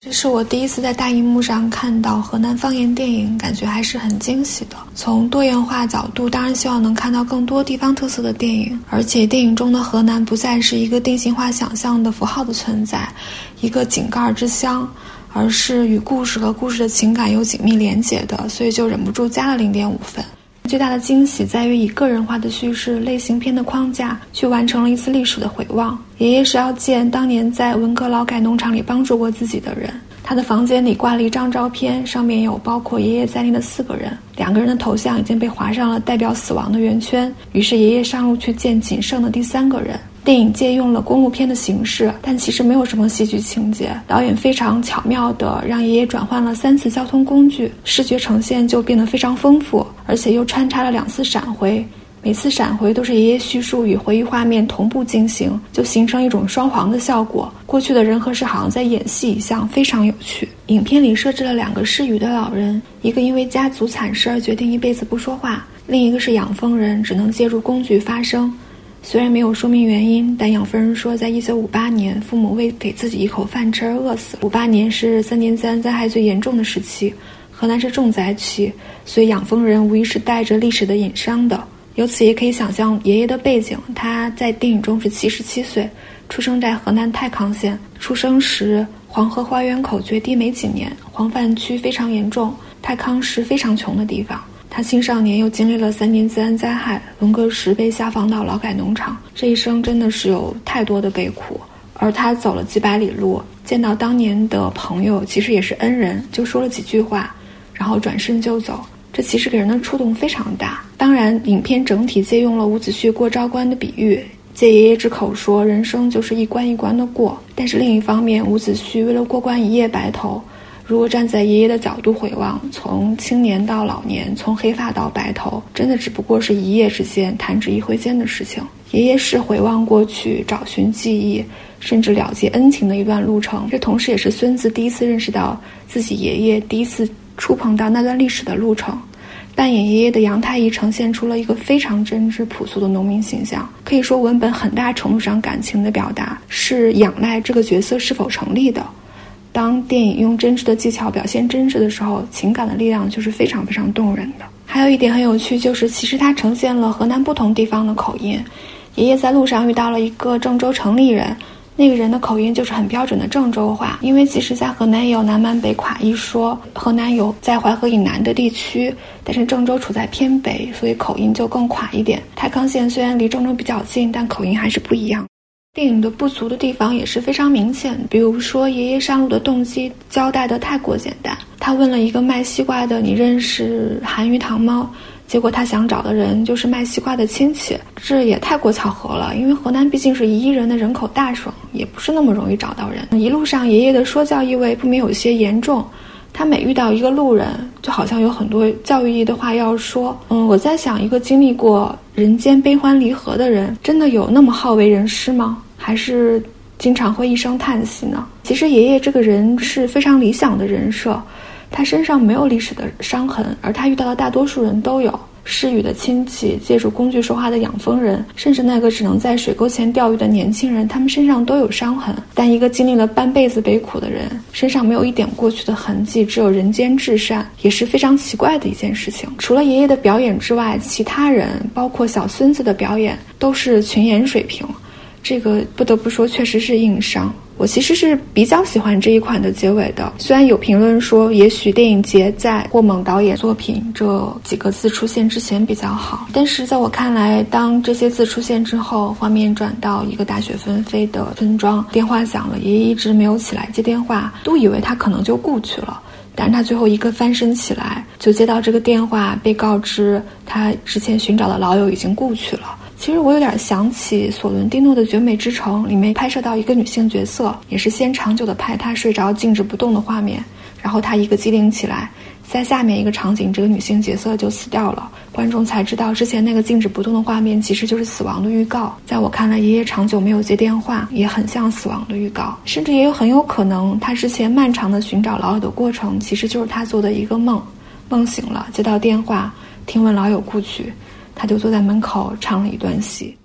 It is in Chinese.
这是我第一次在大荧幕上看到河南方言电影，感觉还是很惊喜的。从多元化角度，当然希望能看到更多地方特色的电影，而且电影中的河南不再是一个定型化想象的符号的存在，一个井盖之乡，而是与故事和故事的情感有紧密连结的，所以就忍不住加了零点五分。最大的惊喜在于以个人化的叙事类型片的框架去完成了一次历史的回望。爷爷是要见当年在文革劳改农场里帮助过自己的人。他的房间里挂了一张照片，上面有包括爷爷在内的四个人，两个人的头像已经被划上了代表死亡的圆圈。于是爷爷上路去见仅剩的第三个人。电影借用了公路片的形式，但其实没有什么戏剧情节。导演非常巧妙地让爷爷转换了三次交通工具，视觉呈现就变得非常丰富，而且又穿插了两次闪回，每次闪回都是爷爷叙述与回忆画面同步进行，就形成一种双簧的效果。过去的人和事好像在演戏一样，非常有趣。影片里设置了两个失语的老人，一个因为家族惨事而决定一辈子不说话，另一个是养蜂人，只能借助工具发声。虽然没有说明原因，但养蜂人说，在一九五八年，父母为给自己一口饭吃而饿死。五八年是三年自然灾害最严重的时期，河南是重灾区，所以养蜂人无疑是带着历史的隐伤的。由此也可以想象爷爷的背景，他在电影中是七十七岁，出生在河南太康县。出生时，黄河花园口决堤没几年，黄泛区非常严重，太康是非常穷的地方。他青少年又经历了三年自然灾害，文革时被下放到劳改农场，这一生真的是有太多的悲苦。而他走了几百里路，见到当年的朋友，其实也是恩人，就说了几句话，然后转身就走。这其实给人的触动非常大。当然，影片整体借用了伍子胥过昭关的比喻，借爷爷之口说，人生就是一关一关的过。但是另一方面，伍子胥为了过关一夜白头。如果站在爷爷的角度回望，从青年到老年，从黑发到白头，真的只不过是一夜之间、弹指一挥间的事情。爷爷是回望过去、找寻记忆，甚至了结恩情的一段路程。这同时也是孙子第一次认识到自己爷爷，第一次触碰到那段历史的路程。扮演爷爷的杨太医呈现出了一个非常真挚朴素的农民形象。可以说，文本很大程度上感情的表达是仰赖这个角色是否成立的。当电影用真挚的技巧表现真实的时候，情感的力量就是非常非常动人的。还有一点很有趣，就是其实它呈现了河南不同地方的口音。爷爷在路上遇到了一个郑州城里人，那个人的口音就是很标准的郑州话。因为其实，在河南也有南蛮北垮一说，河南有在淮河以南的地区，但是郑州处在偏北，所以口音就更垮一点。太康县虽然离郑州比较近，但口音还是不一样。电影的不足的地方也是非常明显，比如说爷爷上路的动机交代的太过简单。他问了一个卖西瓜的：“你认识韩愈堂吗？”结果他想找的人就是卖西瓜的亲戚，这也太过巧合了。因为河南毕竟是一亿人的人口大省，也不是那么容易找到人。一路上爷爷的说教意味不免有些严重，他每遇到一个路人，就好像有很多教育意义的话要说。嗯，我在想，一个经历过人间悲欢离合的人，真的有那么好为人师吗？还是经常会一声叹息呢。其实爷爷这个人是非常理想的人设，他身上没有历史的伤痕，而他遇到的大多数人都有。失语的亲戚，借助工具说话的养蜂人，甚至那个只能在水沟前钓鱼的年轻人，他们身上都有伤痕。但一个经历了半辈子悲苦的人，身上没有一点过去的痕迹，只有人间至善，也是非常奇怪的一件事情。除了爷爷的表演之外，其他人，包括小孙子的表演，都是群演水平。这个不得不说，确实是硬伤。我其实是比较喜欢这一款的结尾的。虽然有评论说，也许电影节在霍猛导演作品这几个字出现之前比较好，但是在我看来，当这些字出现之后，画面转到一个大雪纷飞的村庄，电话响了，爷爷一直没有起来接电话，都以为他可能就故去了。但是他最后一个翻身起来，就接到这个电话，被告知他之前寻找的老友已经故去了。其实我有点想起索伦蒂诺的《绝美之城》里面拍摄到一个女性角色，也是先长久的拍她睡着静止不动的画面，然后她一个机灵起来，在下面一个场景，这个女性角色就死掉了，观众才知道之前那个静止不动的画面其实就是死亡的预告。在我看来，爷爷长久没有接电话，也很像死亡的预告，甚至也有很有可能，他之前漫长的寻找老友的过程，其实就是他做的一个梦，梦醒了接到电话，听闻老友故去。他就坐在门口唱了一段戏。